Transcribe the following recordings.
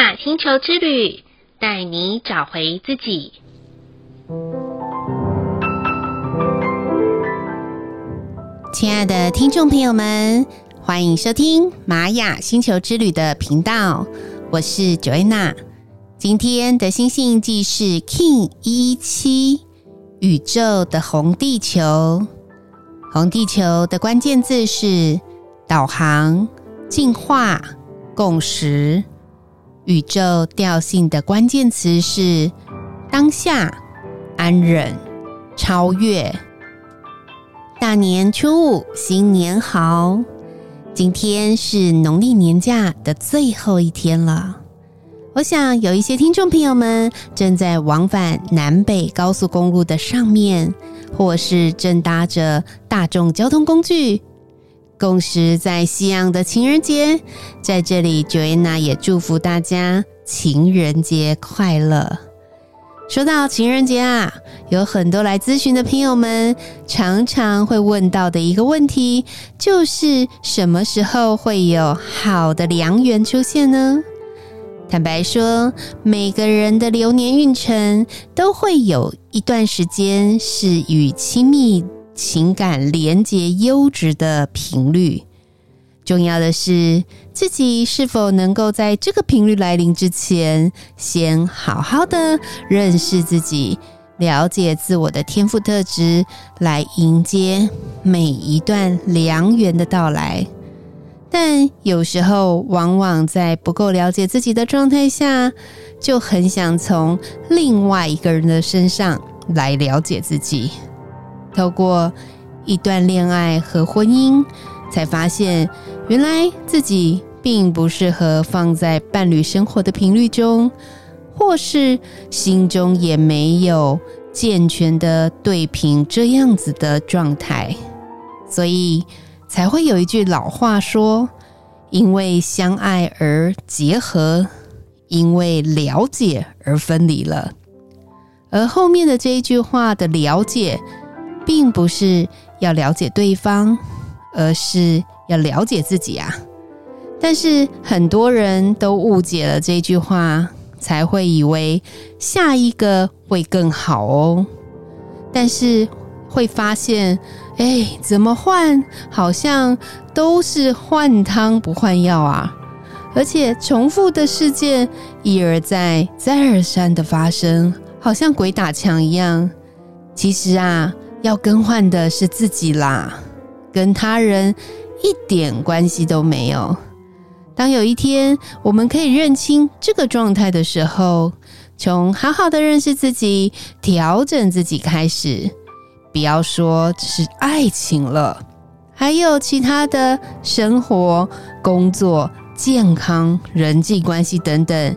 雅星球之旅，带你找回自己。亲爱的听众朋友们，欢迎收听玛雅星球之旅的频道，我是 Joanna。今天的星星记是 King 一七，宇宙的红地球。红地球的关键字是导航、进化、共识。宇宙调性的关键词是当下、安忍、超越。大年初五，新年好！今天是农历年假的最后一天了。我想有一些听众朋友们正在往返南北高速公路的上面，或是正搭着大众交通工具。共识在西洋的情人节，在这里，Joanna 也祝福大家情人节快乐。说到情人节啊，有很多来咨询的朋友们常常会问到的一个问题，就是什么时候会有好的良缘出现呢？坦白说，每个人的流年运程都会有一段时间是与亲密。情感连接优质的频率，重要的是自己是否能够在这个频率来临之前，先好好的认识自己，了解自我的天赋特质，来迎接每一段良缘的到来。但有时候，往往在不够了解自己的状态下，就很想从另外一个人的身上来了解自己。透过一段恋爱和婚姻，才发现原来自己并不适合放在伴侣生活的频率中，或是心中也没有健全的对频这样子的状态，所以才会有一句老话说：“因为相爱而结合，因为了解而分离了。”而后面的这一句话的了解。并不是要了解对方，而是要了解自己啊！但是很多人都误解了这句话，才会以为下一个会更好哦。但是会发现，哎，怎么换好像都是换汤不换药啊！而且重复的事件一而再、再而三的发生，好像鬼打墙一样。其实啊。要更换的是自己啦，跟他人一点关系都没有。当有一天我们可以认清这个状态的时候，从好好的认识自己、调整自己开始，不要说是爱情了，还有其他的生活、工作、健康、人际关系等等，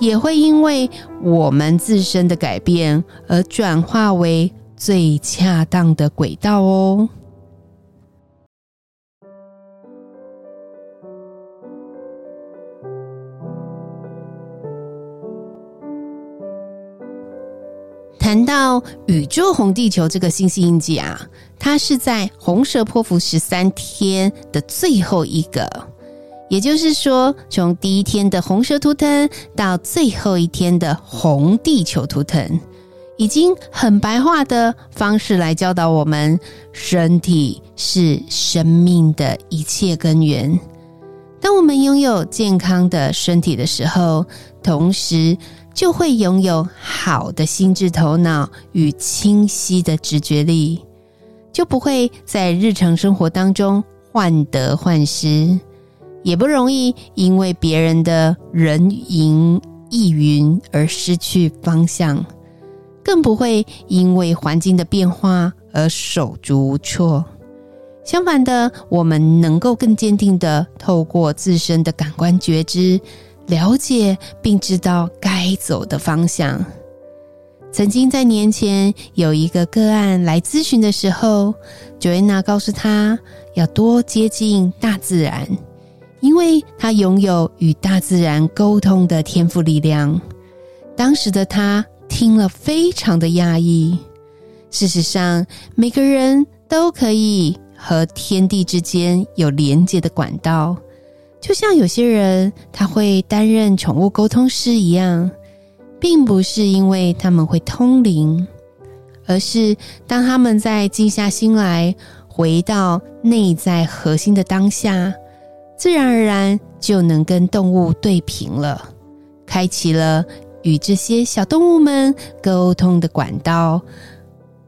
也会因为我们自身的改变而转化为。最恰当的轨道哦。谈到宇宙红地球这个星系印记啊，它是在红蛇波符十三天的最后一个，也就是说，从第一天的红蛇图腾到最后一天的红地球图腾。已经很白话的方式来教导我们，身体是生命的一切根源。当我们拥有健康的身体的时候，同时就会拥有好的心智头脑与清晰的直觉力，就不会在日常生活当中患得患失，也不容易因为别人的人云亦云而失去方向。更不会因为环境的变化而手足无措。相反的，我们能够更坚定地透过自身的感官觉知，了解并知道该走的方向。曾经在年前有一个个案来咨询的时候，Joanna 告诉他要多接近大自然，因为他拥有与大自然沟通的天赋力量。当时的他。听了非常的讶异。事实上，每个人都可以和天地之间有连接的管道，就像有些人他会担任宠物沟通师一样，并不是因为他们会通灵，而是当他们在静下心来，回到内在核心的当下，自然而然就能跟动物对平了，开启了与这些小动物们沟通的管道。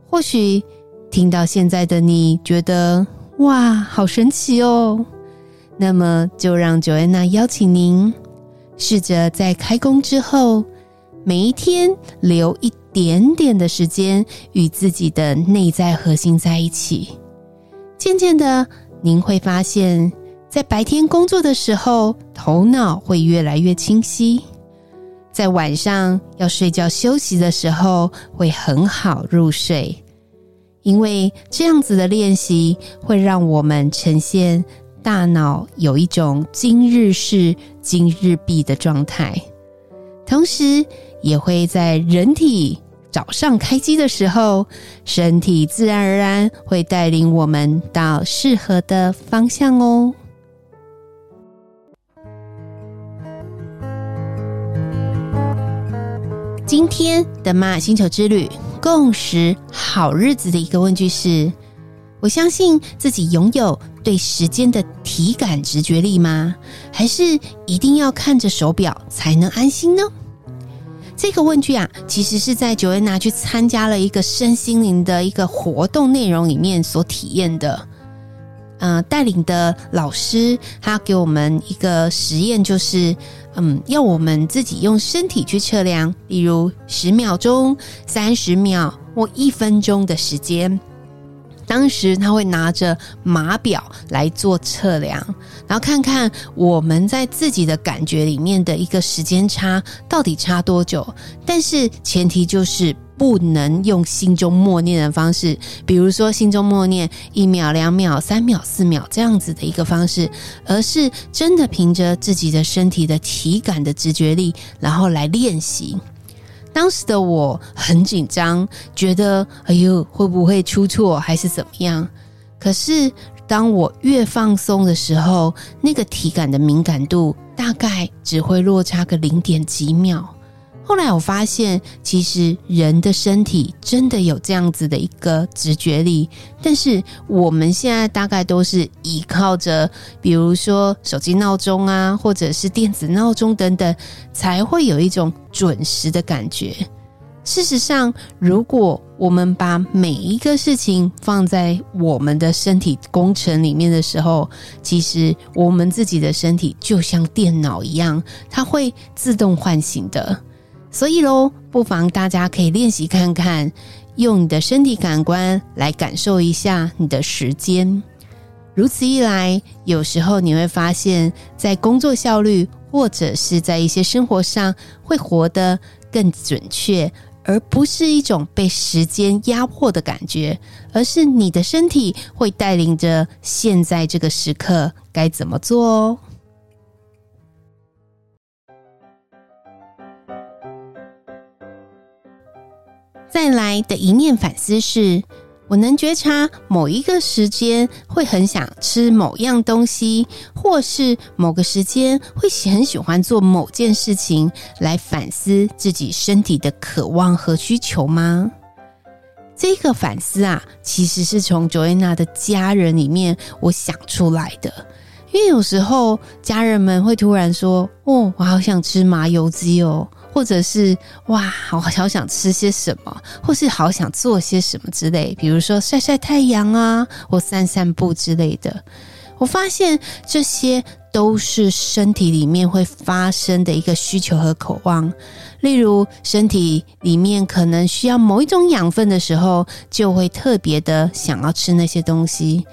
或许听到现在的你觉得哇，好神奇哦！那么，就让 Joanna 邀请您，试着在开工之后，每一天留一点点的时间与自己的内在核心在一起。渐渐的，您会发现，在白天工作的时候，头脑会越来越清晰；在晚上要睡觉休息的时候，会很好入睡。因为这样子的练习，会让我们呈现。大脑有一种今日事今日毕的状态，同时也会在人体早上开机的时候，身体自然而然会带领我们到适合的方向哦。今天的玛雅星球之旅共识好日子的一个问句是。我相信自己拥有对时间的体感直觉力吗？还是一定要看着手表才能安心呢？这个问句啊，其实是在 Joanna 去参加了一个身心灵的一个活动内容里面所体验的。呃，带领的老师他给我们一个实验，就是嗯，要我们自己用身体去测量，例如十秒钟、三十秒或一分钟的时间。当时他会拿着码表来做测量，然后看看我们在自己的感觉里面的一个时间差到底差多久。但是前提就是不能用心中默念的方式，比如说心中默念一秒、两秒、三秒、四秒这样子的一个方式，而是真的凭着自己的身体的体感的直觉力，然后来练习。当时的我很紧张，觉得哎呦会不会出错还是怎么样？可是当我越放松的时候，那个体感的敏感度大概只会落差个零点几秒。后来我发现，其实人的身体真的有这样子的一个直觉力，但是我们现在大概都是依靠着，比如说手机闹钟啊，或者是电子闹钟等等，才会有一种准时的感觉。事实上，如果我们把每一个事情放在我们的身体工程里面的时候，其实我们自己的身体就像电脑一样，它会自动唤醒的。所以喽，不妨大家可以练习看看，用你的身体感官来感受一下你的时间。如此一来，有时候你会发现，在工作效率或者是在一些生活上，会活得更准确，而不是一种被时间压迫的感觉，而是你的身体会带领着现在这个时刻该怎么做哦。来的一念反思是，我能觉察某一个时间会很想吃某样东西，或是某个时间会很喜欢做某件事情，来反思自己身体的渴望和需求吗？这个反思啊，其实是从 Joanna 的家人里面我想出来的，因为有时候家人们会突然说：“哦，我好想吃麻油鸡哦。”或者是哇，好好想吃些什么，或是好想做些什么之类，比如说晒晒太阳啊，或散散步之类的。我发现这些都是身体里面会发生的一个需求和渴望。例如，身体里面可能需要某一种养分的时候，就会特别的想要吃那些东西。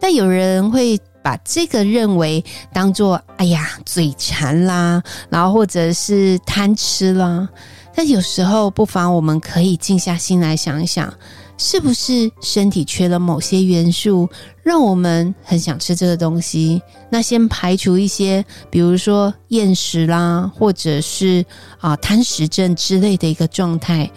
但有人会。把这个认为当做哎呀嘴馋啦，然后或者是贪吃啦。但有时候不妨我们可以静下心来想一想，是不是身体缺了某些元素，让我们很想吃这个东西？那先排除一些，比如说厌食啦，或者是啊贪食症之类的一个状态。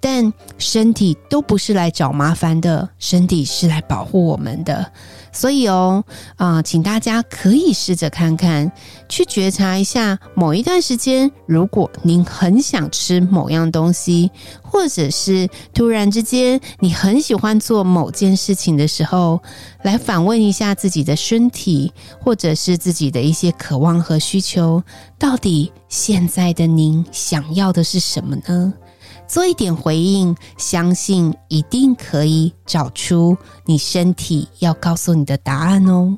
但身体都不是来找麻烦的，身体是来保护我们的。所以哦，啊、呃，请大家可以试着看看，去觉察一下某一段时间，如果您很想吃某样东西，或者是突然之间你很喜欢做某件事情的时候，来反问一下自己的身体，或者是自己的一些渴望和需求，到底现在的您想要的是什么呢？做一点回应，相信一定可以找出你身体要告诉你的答案哦。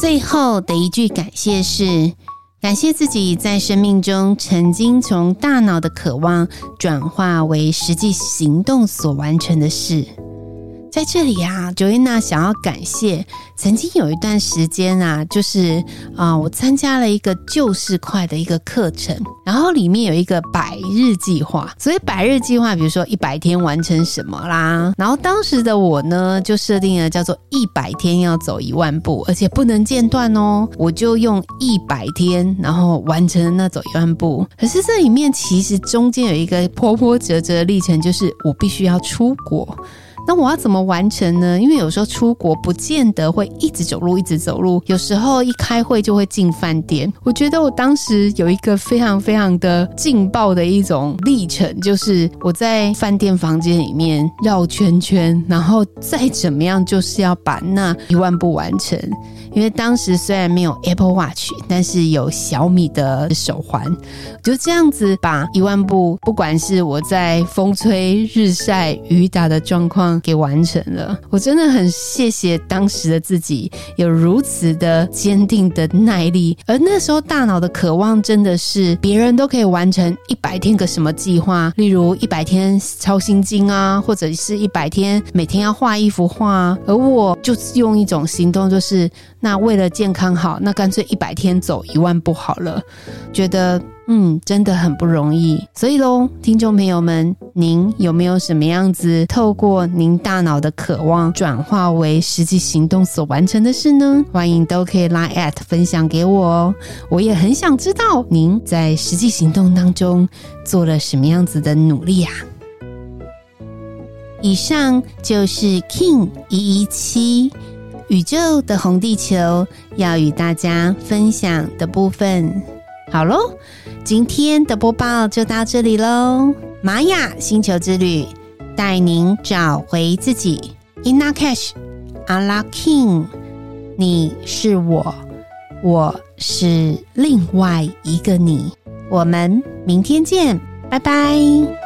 最后的一句感谢是：感谢自己在生命中曾经从大脑的渴望转化为实际行动所完成的事。在这里啊，Joanna 想要感谢曾经有一段时间啊，就是啊、我参加了一个就是快的一个课程，然后里面有一个百日计划。所以百日计划，比如说一百天完成什么啦，然后当时的我呢，就设定了叫做一百天要走一万步，而且不能间断哦。我就用一百天，然后完成那走一万步。可是这里面其实中间有一个波波折折的历程，就是我必须要出国。那我要怎么完成呢？因为有时候出国不见得会一直走路，一直走路。有时候一开会就会进饭店。我觉得我当时有一个非常非常的劲爆的一种历程，就是我在饭店房间里面绕圈圈，然后再怎么样，就是要把那一万步完成。因为当时虽然没有 Apple Watch，但是有小米的手环，就这样子把一万步，不管是我在风吹日晒雨打的状况给完成了。我真的很谢谢当时的自己有如此的坚定的耐力，而那时候大脑的渴望真的是别人都可以完成一百天个什么计划，例如一百天抄心经啊，或者是一百天每天要画一幅画，而我就用一种行动，就是。那为了健康好，那干脆一百天走一万步好了。觉得嗯，真的很不容易。所以喽，听众朋友们，您有没有什么样子透过您大脑的渴望转化为实际行动所完成的事呢？欢迎都可以来 at 分享给我哦。我也很想知道您在实际行动当中做了什么样子的努力呀。以上就是 King 一一七。宇宙的红地球要与大家分享的部分，好喽，今天的播报就到这里喽。玛雅星球之旅带您找回自己，Inna Cash Ala King，你是我，我是另外一个你，我们明天见，拜拜。